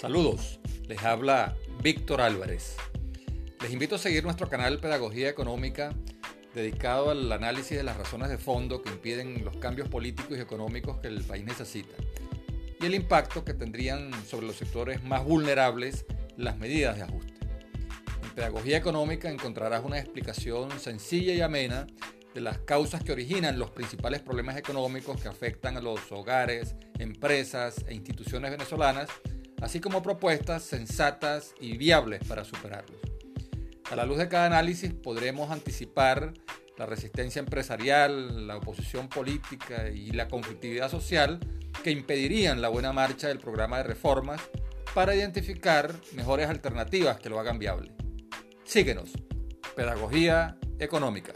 Saludos, les habla Víctor Álvarez. Les invito a seguir nuestro canal Pedagogía Económica dedicado al análisis de las razones de fondo que impiden los cambios políticos y económicos que el país necesita y el impacto que tendrían sobre los sectores más vulnerables las medidas de ajuste. En Pedagogía Económica encontrarás una explicación sencilla y amena de las causas que originan los principales problemas económicos que afectan a los hogares, empresas e instituciones venezolanas así como propuestas sensatas y viables para superarlos. A la luz de cada análisis podremos anticipar la resistencia empresarial, la oposición política y la conflictividad social que impedirían la buena marcha del programa de reformas para identificar mejores alternativas que lo hagan viable. Síguenos. Pedagogía Económica.